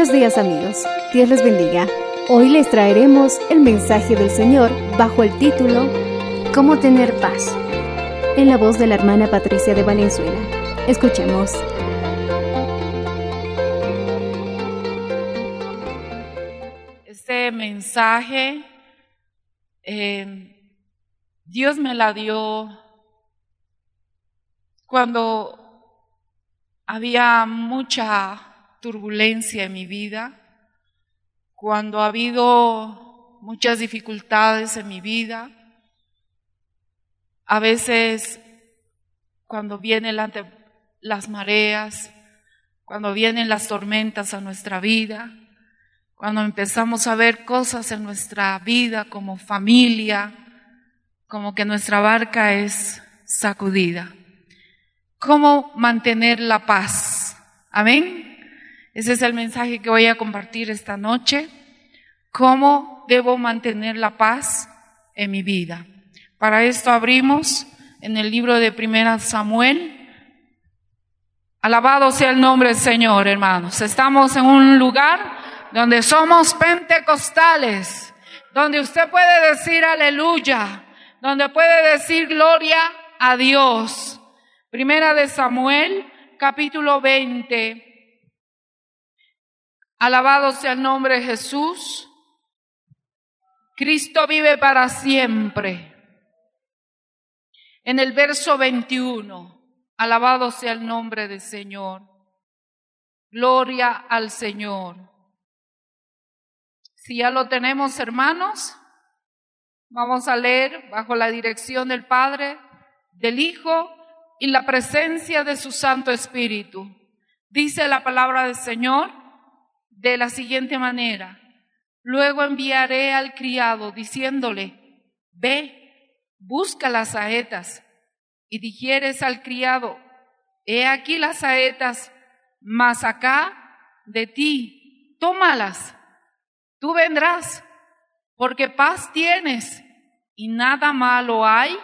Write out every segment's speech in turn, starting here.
Buenos días amigos, Dios les bendiga. Hoy les traeremos el mensaje del Señor bajo el título ¿Cómo tener paz? En la voz de la hermana Patricia de Valenzuela. Escuchemos. Este mensaje, eh, Dios me la dio cuando había mucha turbulencia en mi vida, cuando ha habido muchas dificultades en mi vida, a veces cuando vienen la- las mareas, cuando vienen las tormentas a nuestra vida, cuando empezamos a ver cosas en nuestra vida como familia, como que nuestra barca es sacudida. ¿Cómo mantener la paz? Amén. Ese es el mensaje que voy a compartir esta noche. ¿Cómo debo mantener la paz en mi vida? Para esto abrimos en el libro de Primera Samuel. Alabado sea el nombre del Señor, hermanos. Estamos en un lugar donde somos pentecostales, donde usted puede decir aleluya, donde puede decir gloria a Dios. Primera de Samuel, capítulo 20. Alabado sea el nombre de Jesús. Cristo vive para siempre. En el verso 21, alabado sea el nombre del Señor. Gloria al Señor. Si ya lo tenemos, hermanos, vamos a leer bajo la dirección del Padre, del Hijo y la presencia de su Santo Espíritu. Dice la palabra del Señor de la siguiente manera. Luego enviaré al criado diciéndole, ve, busca las saetas. Y dijeres al criado, he aquí las saetas, mas acá de ti, tómalas. Tú vendrás, porque paz tienes y nada malo hay.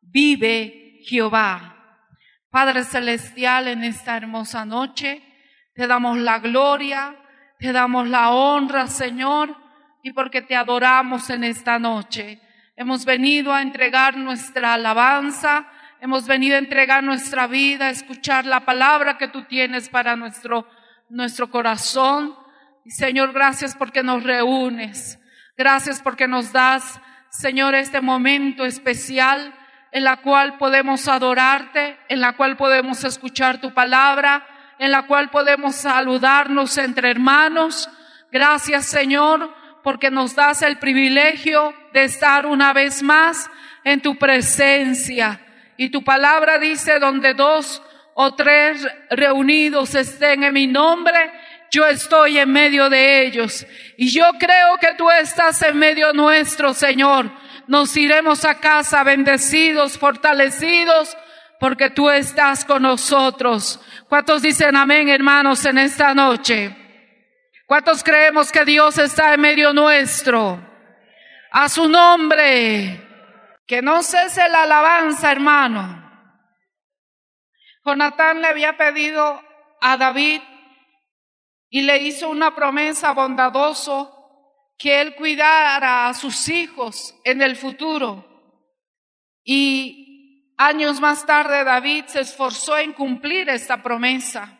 Vive Jehová. Padre Celestial, en esta hermosa noche, te damos la gloria, te damos la honra, Señor, y porque te adoramos en esta noche. Hemos venido a entregar nuestra alabanza, hemos venido a entregar nuestra vida, a escuchar la palabra que tú tienes para nuestro, nuestro corazón. Y Señor, gracias porque nos reúnes. Gracias porque nos das, Señor, este momento especial en la cual podemos adorarte, en la cual podemos escuchar tu palabra, en la cual podemos saludarnos entre hermanos. Gracias, Señor, porque nos das el privilegio de estar una vez más en tu presencia. Y tu palabra dice, donde dos o tres reunidos estén en mi nombre, yo estoy en medio de ellos. Y yo creo que tú estás en medio nuestro, Señor. Nos iremos a casa bendecidos, fortalecidos, porque tú estás con nosotros. ¿Cuántos dicen amén, hermanos, en esta noche? ¿Cuántos creemos que Dios está en medio nuestro? A su nombre. Que no cese la alabanza, hermano. Jonatán le había pedido a David y le hizo una promesa bondadoso que él cuidara a sus hijos en el futuro. Y años más tarde David se esforzó en cumplir esta promesa.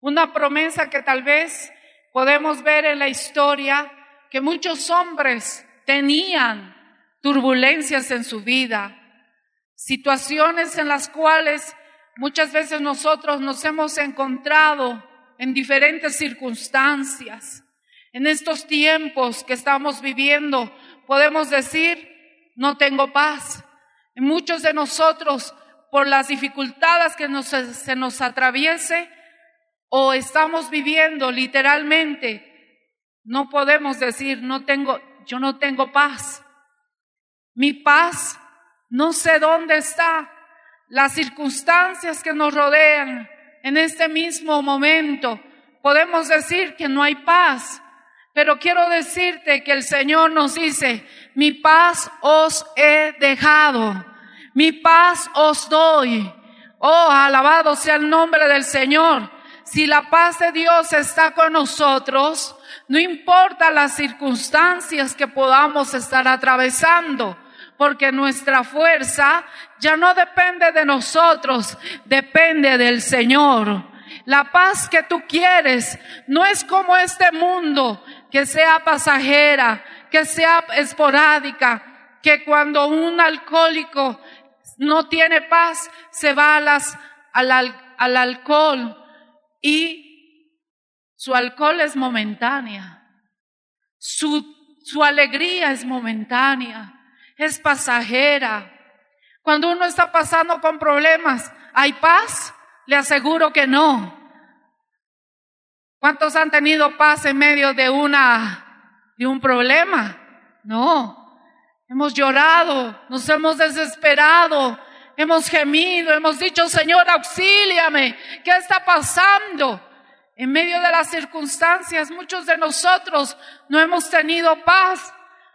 Una promesa que tal vez podemos ver en la historia que muchos hombres tenían turbulencias en su vida, situaciones en las cuales muchas veces nosotros nos hemos encontrado en diferentes circunstancias. En estos tiempos que estamos viviendo, podemos decir, no tengo paz. Muchos de nosotros, por las dificultades que nos, se nos atraviese, o estamos viviendo literalmente, no podemos decir, no tengo, yo no tengo paz. Mi paz, no sé dónde está. Las circunstancias que nos rodean en este mismo momento, podemos decir que no hay paz. Pero quiero decirte que el Señor nos dice, mi paz os he dejado, mi paz os doy. Oh, alabado sea el nombre del Señor. Si la paz de Dios está con nosotros, no importa las circunstancias que podamos estar atravesando, porque nuestra fuerza ya no depende de nosotros, depende del Señor. La paz que tú quieres no es como este mundo, que sea pasajera, que sea esporádica, que cuando un alcohólico no tiene paz, se va las, al, al alcohol y su alcohol es momentánea. Su, su alegría es momentánea, es pasajera. Cuando uno está pasando con problemas, ¿hay paz? Le aseguro que no. ¿Cuántos han tenido paz en medio de una, de un problema? No. Hemos llorado, nos hemos desesperado, hemos gemido, hemos dicho, Señor, auxíliame, ¿qué está pasando? En medio de las circunstancias, muchos de nosotros no hemos tenido paz.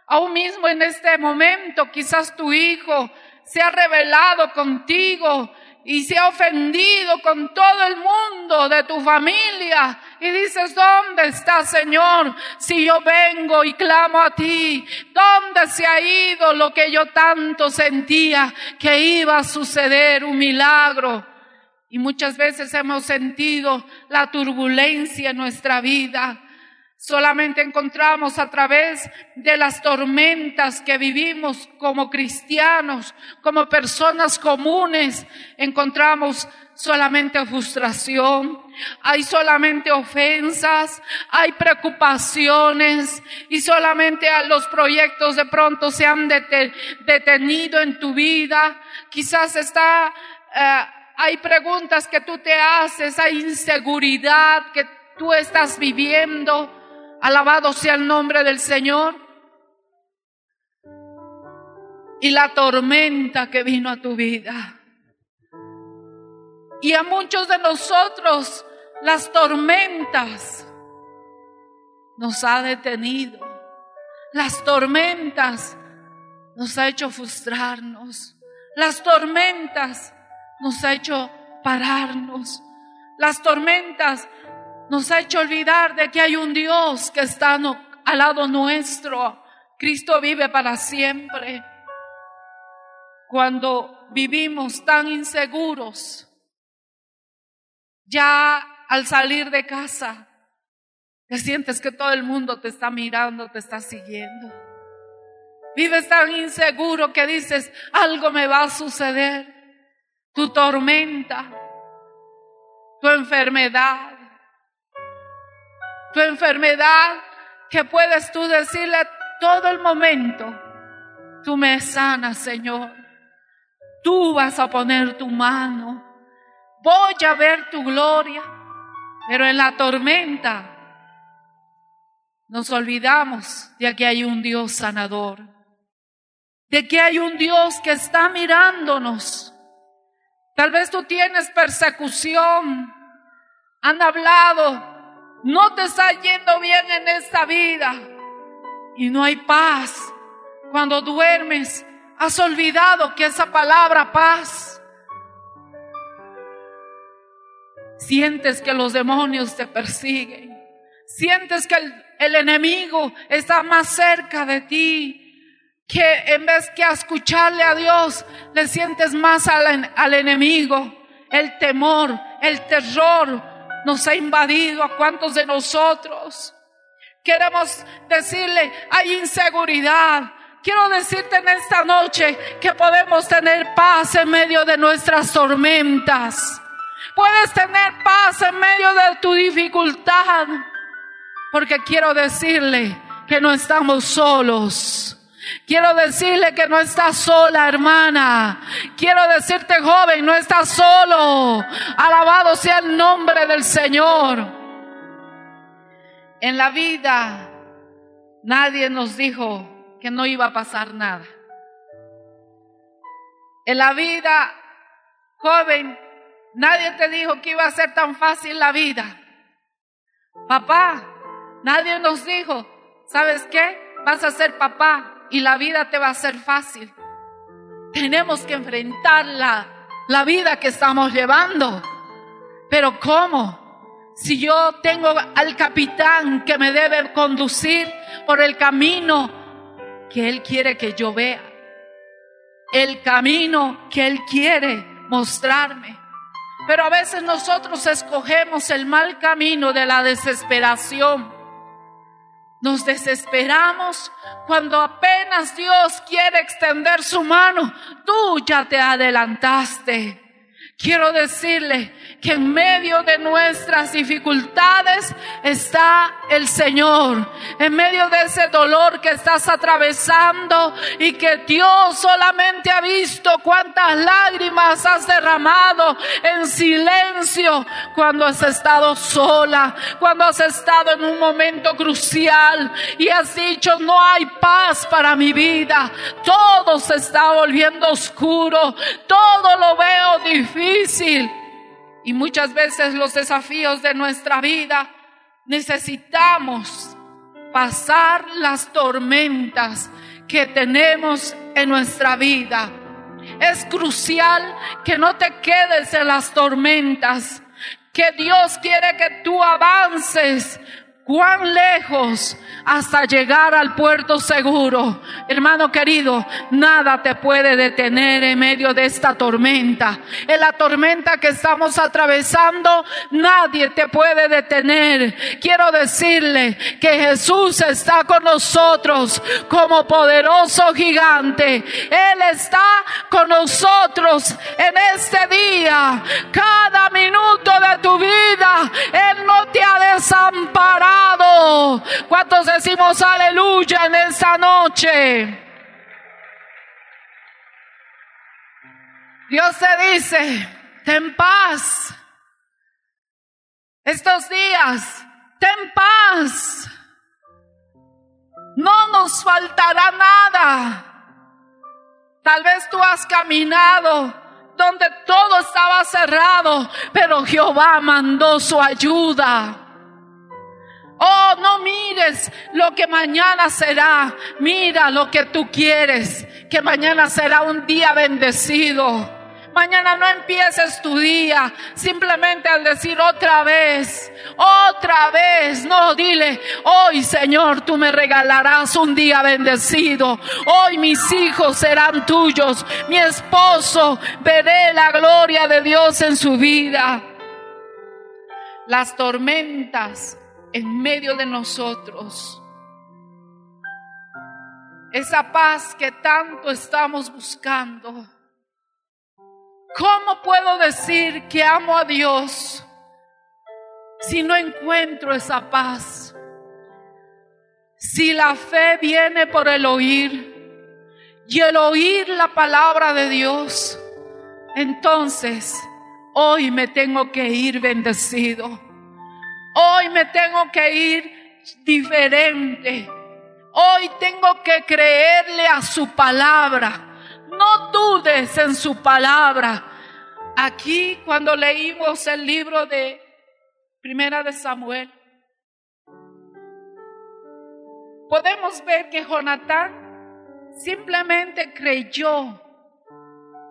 Aún mismo en este momento, quizás tu hijo se ha revelado contigo y se ha ofendido con todo el mundo de tu familia. Y dices, ¿dónde está Señor? Si yo vengo y clamo a ti, ¿dónde se ha ido lo que yo tanto sentía que iba a suceder un milagro? Y muchas veces hemos sentido la turbulencia en nuestra vida. Solamente encontramos a través de las tormentas que vivimos como cristianos, como personas comunes, encontramos solamente frustración, hay solamente ofensas, hay preocupaciones y solamente los proyectos de pronto se han detenido en tu vida. Quizás está, eh, hay preguntas que tú te haces, hay inseguridad que tú estás viviendo Alabado sea el nombre del Señor. Y la tormenta que vino a tu vida. Y a muchos de nosotros las tormentas nos ha detenido. Las tormentas nos ha hecho frustrarnos. Las tormentas nos ha hecho pararnos. Las tormentas nos ha hecho olvidar de que hay un Dios que está al lado nuestro. Cristo vive para siempre. Cuando vivimos tan inseguros, ya al salir de casa, te sientes que todo el mundo te está mirando, te está siguiendo. Vives tan inseguro que dices, algo me va a suceder. Tu tormenta, tu enfermedad, tu enfermedad, que puedes tú decirle todo el momento, tú me sanas, Señor. Tú vas a poner tu mano. Voy a ver tu gloria. Pero en la tormenta nos olvidamos de que hay un Dios sanador. De que hay un Dios que está mirándonos. Tal vez tú tienes persecución. Han hablado no te está yendo bien en esta vida y no hay paz. Cuando duermes, has olvidado que esa palabra paz. Sientes que los demonios te persiguen. Sientes que el, enemigo está más cerca de ti que en vez que escucharle a Dios, le sientes más al, al, enemigo. El temor, el terror nos ha invadido a cuantos de nosotros. Queremos decirle, hay inseguridad. Quiero decirte en esta noche que podemos tener paz en medio de nuestras tormentas. Puedes tener paz en medio de tu dificultad. Porque quiero decirle que no estamos solos. Quiero decirle que no estás sola, hermana. Quiero decirte, joven, no estás solo. Alabado sea el nombre del Señor. En la vida nadie nos dijo que no iba a pasar nada. En la vida, joven, nadie te dijo que iba a ser tan fácil la vida. Papá, nadie nos dijo, ¿sabes qué? Vas a ser papá y la vida te va a ser fácil. Tenemos que enfrentar la, la vida que estamos llevando. Pero ¿cómo? Si yo tengo al capitán que me debe conducir por el camino que Él quiere que yo vea. El camino que Él quiere mostrarme. Pero a veces nosotros escogemos el mal camino de la desesperación. Nos desesperamos cuando apenas Dios quiere extender su mano. Tú ya te adelantaste. Quiero decirle que en medio de nuestras dificultades está el Señor. En medio de ese dolor que estás atravesando y que Dios solamente ha visto cuántas lágrimas has derramado en silencio cuando has estado sola, cuando has estado en un momento crucial y has dicho no hay paz para mi vida. Todo se está volviendo oscuro. Todo lo veo difícil y muchas veces los desafíos de nuestra vida necesitamos pasar las tormentas que tenemos en nuestra vida. Es crucial que no te quedes en las tormentas, que Dios quiere que tú avances cuán lejos hasta llegar al puerto seguro. Hermano querido, nada te puede detener en medio de esta tormenta. En la tormenta que estamos atravesando, nadie te puede detener. Quiero decirle que Jesús está con nosotros como poderoso gigante. Él está con nosotros en este día. Cada minuto de tu vida, Él no te ha desamparado ¿Cuántos decimos aleluya en esta noche? Dios te dice, ten paz. Estos días, ten paz. No nos faltará nada. Tal vez tú has caminado donde todo estaba cerrado, pero Jehová mandó su ayuda. Oh, no mires lo que mañana será. Mira lo que tú quieres. Que mañana será un día bendecido. Mañana no empieces tu día simplemente al decir otra vez, otra vez. No, dile, hoy Señor, tú me regalarás un día bendecido. Hoy mis hijos serán tuyos. Mi esposo, veré la gloria de Dios en su vida. Las tormentas en medio de nosotros. Esa paz que tanto estamos buscando. ¿Cómo puedo decir que amo a Dios si no encuentro esa paz? Si la fe viene por el oír y el oír la palabra de Dios, entonces hoy me tengo que ir bendecido. Hoy me tengo que ir diferente. Hoy tengo que creerle a su palabra. No dudes en su palabra. Aquí cuando leímos el libro de Primera de Samuel, podemos ver que Jonatán simplemente creyó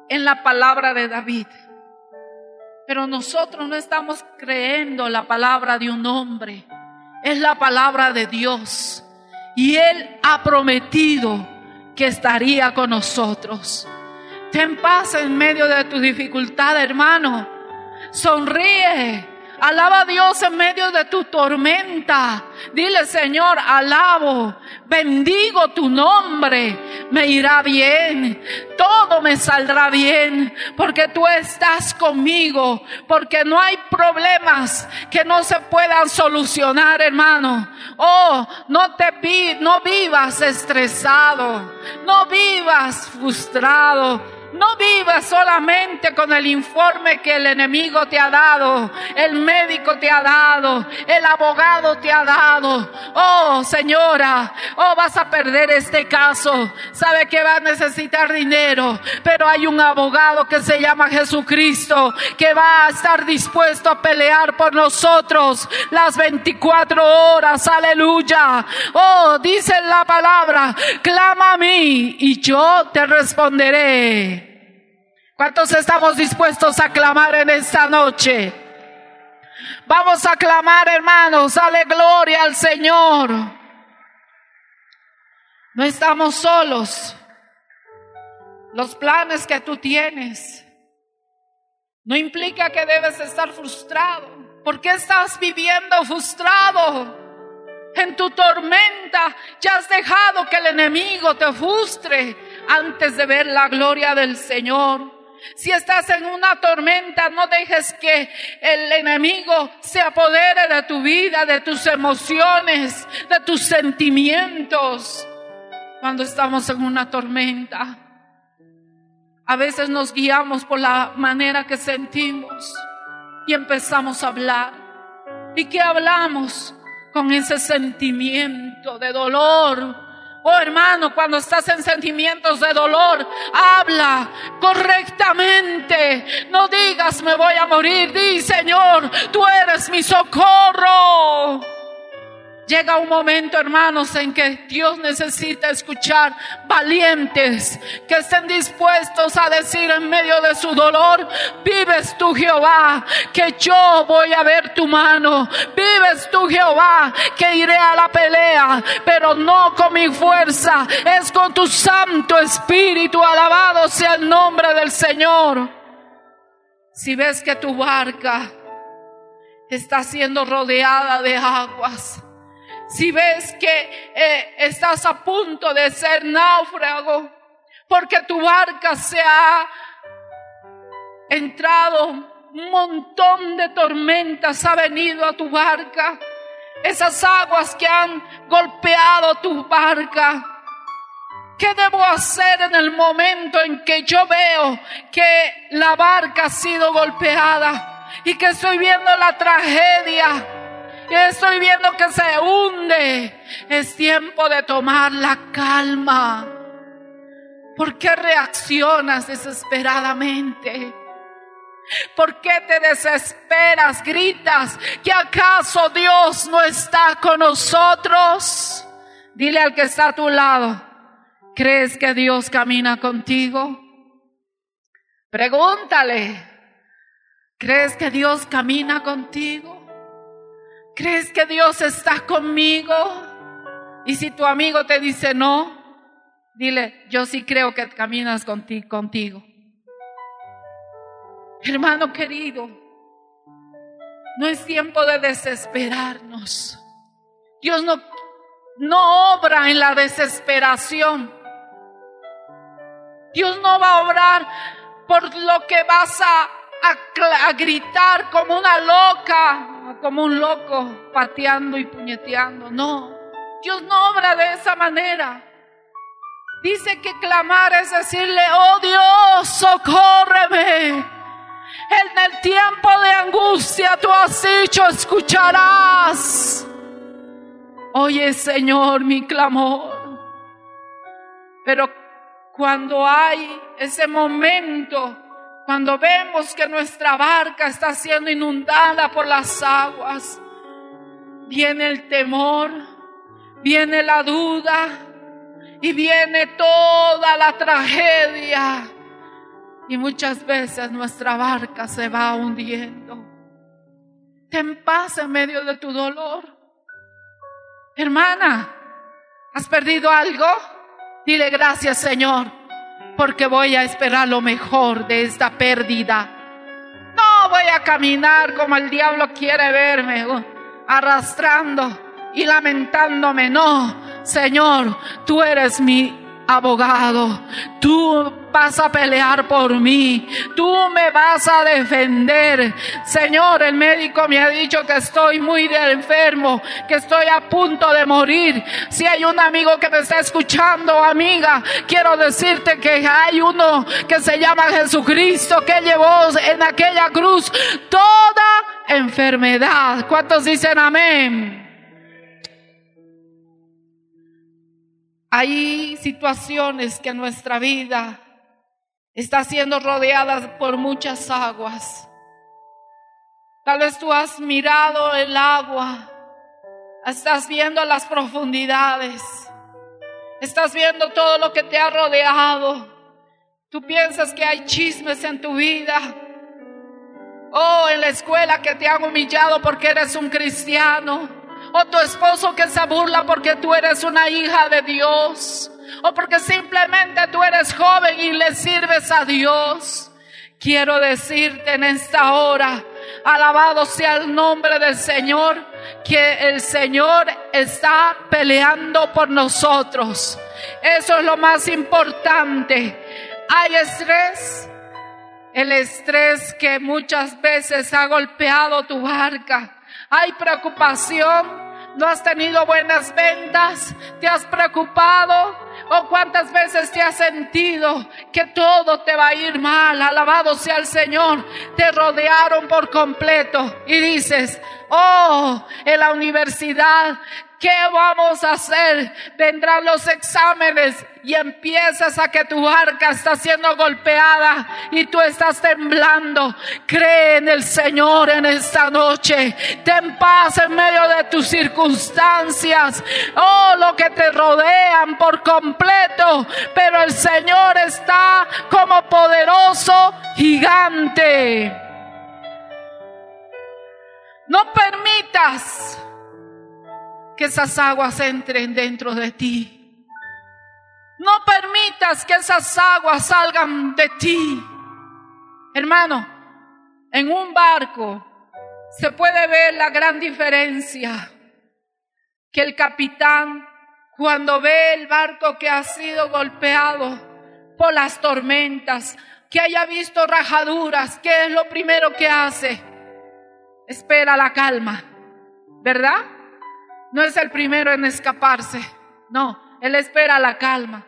en la palabra de David. Pero nosotros no estamos creyendo la palabra de un hombre, es la palabra de Dios. Y Él ha prometido que estaría con nosotros. Ten paz en medio de tu dificultad, hermano. Sonríe. Alaba a Dios en medio de tu tormenta. Dile, Señor, alabo, bendigo tu nombre. Me irá bien. Todo me saldrá bien porque tú estás conmigo. Porque no hay problemas que no se puedan solucionar, hermano. Oh, no te vi, no vivas estresado. No vivas frustrado. No vivas solamente con el informe que el enemigo te ha dado, el médico te ha dado, el abogado te ha dado. Oh, señora, oh, vas a perder este caso. Sabe que va a necesitar dinero, pero hay un abogado que se llama Jesucristo que va a estar dispuesto a pelear por nosotros las 24 horas. Aleluya. Oh, dice la palabra, clama a mí y yo te responderé. ¿Cuántos estamos dispuestos a clamar en esta noche? Vamos a clamar, hermanos, dale gloria al Señor. No estamos solos. Los planes que tú tienes no implica que debes estar frustrado. ¿Por qué estás viviendo frustrado? En tu tormenta ya has dejado que el enemigo te frustre antes de ver la gloria del Señor. Si estás en una tormenta, no dejes que el enemigo se apodere de tu vida, de tus emociones, de tus sentimientos. Cuando estamos en una tormenta, a veces nos guiamos por la manera que sentimos y empezamos a hablar. ¿Y qué hablamos? Con ese sentimiento de dolor, Oh hermano, cuando estás en sentimientos de dolor, habla correctamente. No digas me voy a morir. Di Señor, tú eres mi socorro. Llega un momento, hermanos, en que Dios necesita escuchar valientes que estén dispuestos a decir en medio de su dolor, vives tú Jehová, que yo voy a ver tu mano. Vives tú Jehová, que iré a la pelea, pero no con mi fuerza, es con tu Santo Espíritu. Alabado sea el nombre del Señor. Si ves que tu barca está siendo rodeada de aguas, si ves que eh, estás a punto de ser náufrago, porque tu barca se ha entrado, un montón de tormentas ha venido a tu barca, esas aguas que han golpeado tu barca. ¿Qué debo hacer en el momento en que yo veo que la barca ha sido golpeada y que estoy viendo la tragedia? Estoy viendo que se hunde. Es tiempo de tomar la calma. ¿Por qué reaccionas desesperadamente? ¿Por qué te desesperas, gritas que acaso Dios no está con nosotros? Dile al que está a tu lado, ¿crees que Dios camina contigo? Pregúntale, ¿crees que Dios camina contigo? ¿Crees que Dios está conmigo? Y si tu amigo te dice no, dile, yo sí creo que caminas contigo. Hermano querido, no es tiempo de desesperarnos. Dios no, no obra en la desesperación. Dios no va a obrar por lo que vas a a, gritar como una loca, como un loco, pateando y puñeteando. No, Dios no obra de esa manera. Dice que clamar es decirle, oh Dios, socórreme. En el tiempo de angustia tú has dicho, escucharás. Oye Señor mi clamor. Pero cuando hay ese momento cuando vemos que nuestra barca está siendo inundada por las aguas, viene el temor, viene la duda y viene toda la tragedia. Y muchas veces nuestra barca se va hundiendo. Ten paz en medio de tu dolor. Hermana, ¿has perdido algo? Dile gracias Señor, porque voy a esperar lo mejor de esta pérdida. No voy a caminar como el diablo quiere verme, uh, arrastrando y lamentándome. No, Señor, tú eres mi abogado. Tú vas a pelear por mí. Tú me vas a defender. Señor, el médico me ha dicho que estoy muy enfermo, que estoy a punto de morir. Si hay un amigo que me está escuchando, amiga, quiero decirte que hay uno que se llama Jesucristo que llevó en aquella cruz toda enfermedad. ¿Cuántos dicen amén? Hay situaciones que nuestra vida está siendo rodeada por muchas aguas. Tal vez tú has mirado el agua, estás viendo las profundidades, estás viendo todo lo que te ha rodeado. Tú piensas que hay chismes en tu vida. Oh, en la escuela que te han humillado porque eres un cristiano o tu esposo que se burla porque tú eres una hija de Dios, o porque simplemente tú eres joven y le sirves a Dios. Quiero decirte en esta hora, alabado sea el nombre del Señor, que el Señor está peleando por nosotros. Eso es lo más importante. Hay estrés, el estrés que muchas veces ha golpeado tu barca hay preocupación, no has tenido buenas ventas, te has preocupado o cuántas veces te has sentido que todo te va a ir mal. Alabado sea el Señor. Te rodearon por completo y dices, oh, en la universidad ¿Qué vamos a hacer? Vendrán los exámenes y empiezas a que tu arca está siendo golpeada y tú estás temblando. Cree en el Señor en esta noche. Ten paz en medio de tus circunstancias. Oh, lo que te rodean por completo. Pero el Señor está como poderoso gigante. No permitas que esas aguas entren dentro de ti. No permitas que esas aguas salgan de ti. Hermano, en un barco se puede ver la gran diferencia que el capitán cuando ve el barco que ha sido golpeado por las tormentas, que haya visto rajaduras, ¿qué es lo primero que hace? Espera la calma, ¿verdad? No es el primero en escaparse. No, Él espera la calma.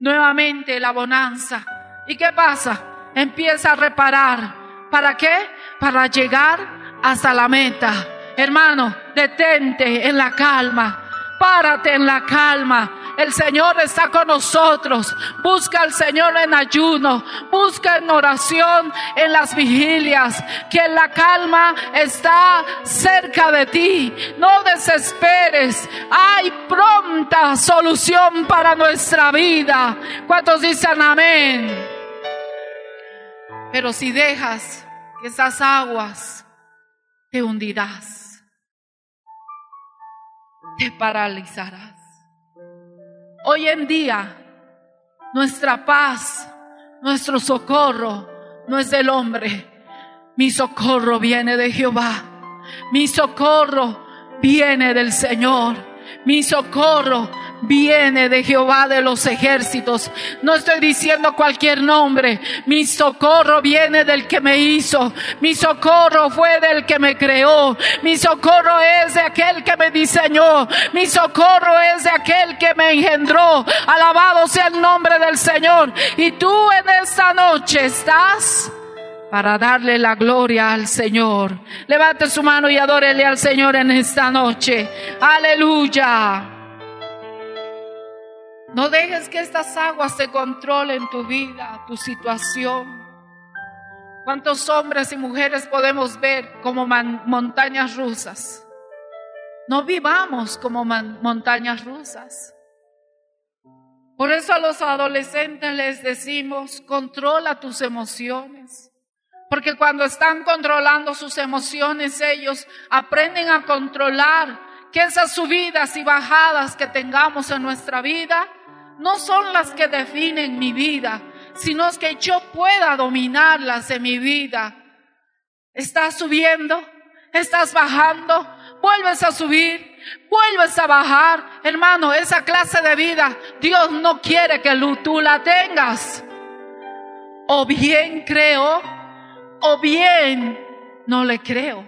Nuevamente la bonanza. ¿Y qué pasa? Empieza a reparar. ¿Para qué? Para llegar hasta la meta. Hermano, detente en la calma. Párate en la calma. El Señor está con nosotros. Busca al Señor en ayuno. Busca en oración en las vigilias. Que la calma está cerca de ti. No desesperes. Hay pronta solución para nuestra vida. ¿Cuántos dicen amén? Pero si dejas esas aguas te hundirás. Te paralizarás. Hoy en día, nuestra paz, nuestro socorro no es del hombre. Mi socorro viene de Jehová. Mi socorro viene del Señor. Mi socorro viene de Jehová de los ejércitos. No estoy diciendo cualquier nombre. Mi socorro viene del que me hizo. Mi socorro fue del que me creó. Mi socorro es de aquel que me diseñó. Mi socorro es de aquel que me engendró. Alabado sea el nombre del Señor. Y tú en esta noche estás para darle la gloria al Señor. Levante su mano y adórele al Señor en esta noche. Aleluya. No dejes que estas aguas te controlen tu vida, tu situación. ¿Cuántos hombres y mujeres podemos ver como montañas rusas? No vivamos como montañas rusas. Por eso a los adolescentes les decimos, controla tus emociones. Porque cuando están controlando sus emociones, ellos aprenden a controlar que esas subidas y bajadas que tengamos en nuestra vida no son las que definen mi vida, sino que yo pueda dominarlas en mi vida. Estás subiendo, estás bajando, vuelves a subir, vuelves a bajar. Hermano, esa clase de vida Dios no quiere que tú la tengas. O bien creo, o bien no le creo.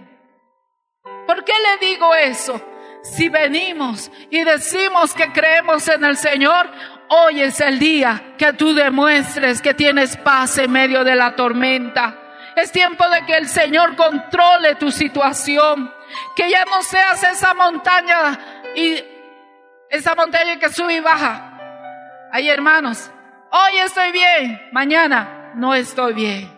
¿Por qué le digo eso? Si venimos y decimos que creemos en el Señor, hoy es el día que tú demuestres que tienes paz en medio de la tormenta. Es tiempo de que el Señor controle tu situación. Que ya no seas esa montaña y esa montaña que sube y baja. Ay, hermanos, hoy estoy bien, mañana no estoy bien.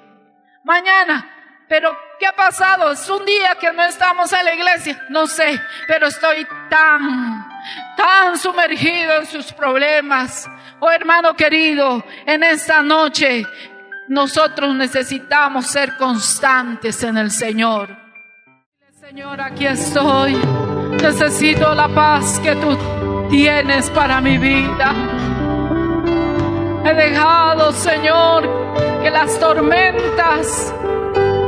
Mañana, pero ¿qué ha pasado? Es un día que no estamos en la iglesia. No sé, pero estoy tan, tan sumergido en sus problemas. Oh hermano querido, en esta noche nosotros necesitamos ser constantes en el Señor. Señor, aquí estoy. Necesito la paz que tú tienes para mi vida. He dejado, Señor, que las tormentas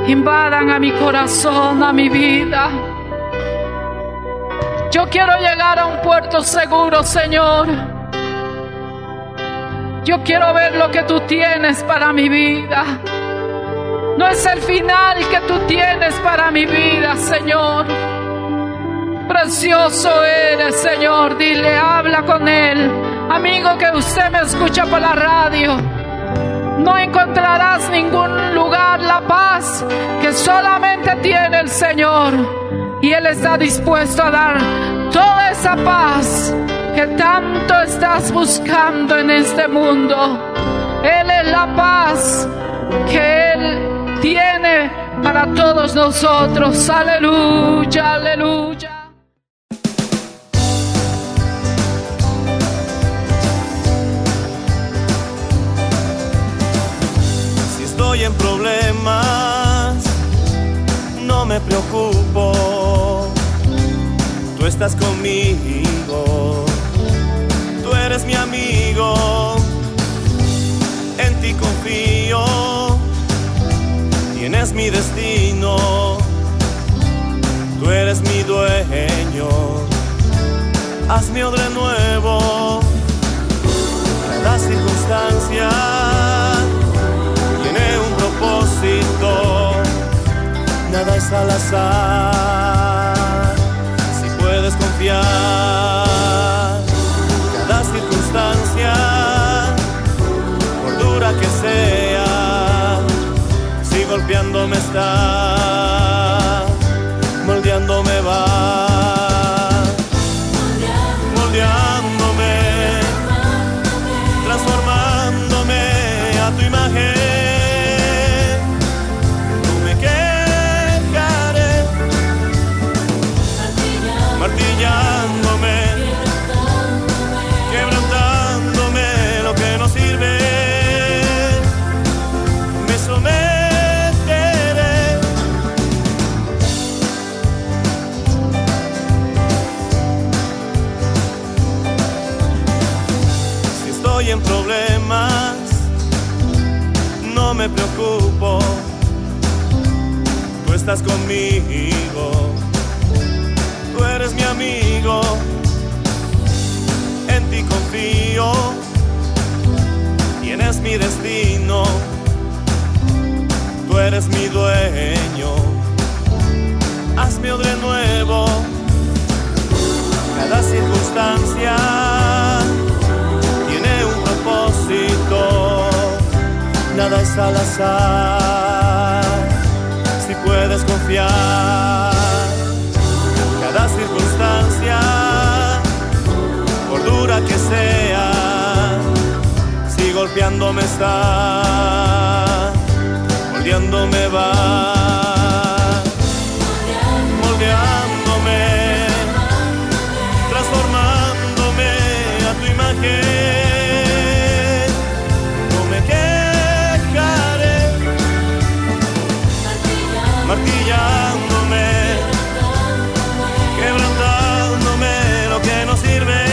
invadan a mi corazón, a mi vida. Yo quiero llegar a un puerto seguro, Señor. Yo quiero ver lo que tú tienes para mi vida. No es el final que tú tienes para mi vida, Señor. Precioso eres, Señor. Dile, habla con Él. Amigo que usted me escucha por la radio. No encontrarás ningún lugar la paz que solamente tiene el Señor. Y Él está dispuesto a dar toda esa paz que tanto estás buscando en este mundo. Él es la paz que Él tiene para todos nosotros. Aleluya, aleluya. Me preocupo. Tú estás conmigo. Eres mi amigo, en ti confío, tienes mi destino, tú eres mi dueño, hazme de nuevo, cada circunstancia nada es al azar, si puedes confiar por dura que sea, si golpeándome está, al azar, si puedes confiar. Cada circunstancia, por dura que sea, si golpeándome está, moldeándome va. Moldeándome, transformándome a tu imagen martillándome, quebrantándome lo que no sirve.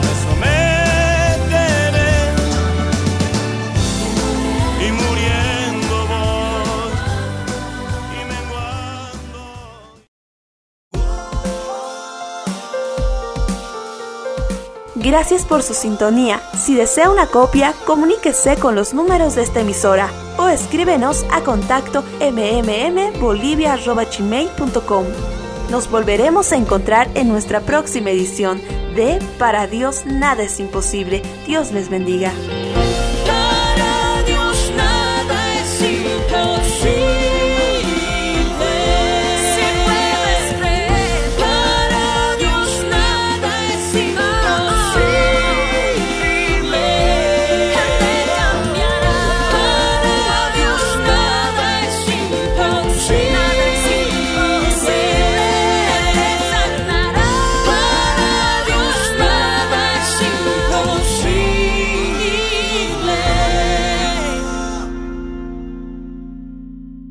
me Sométeme y muriendo voy y menguando. Gracias por su sintonía. Si desea una copia, comuníquese con los números de esta emisora o escríbenos a contacto mmmbolivia.gmail.com. Nos volveremos a encontrar en nuestra próxima edición de Para Dios nada es imposible. Dios les bendiga.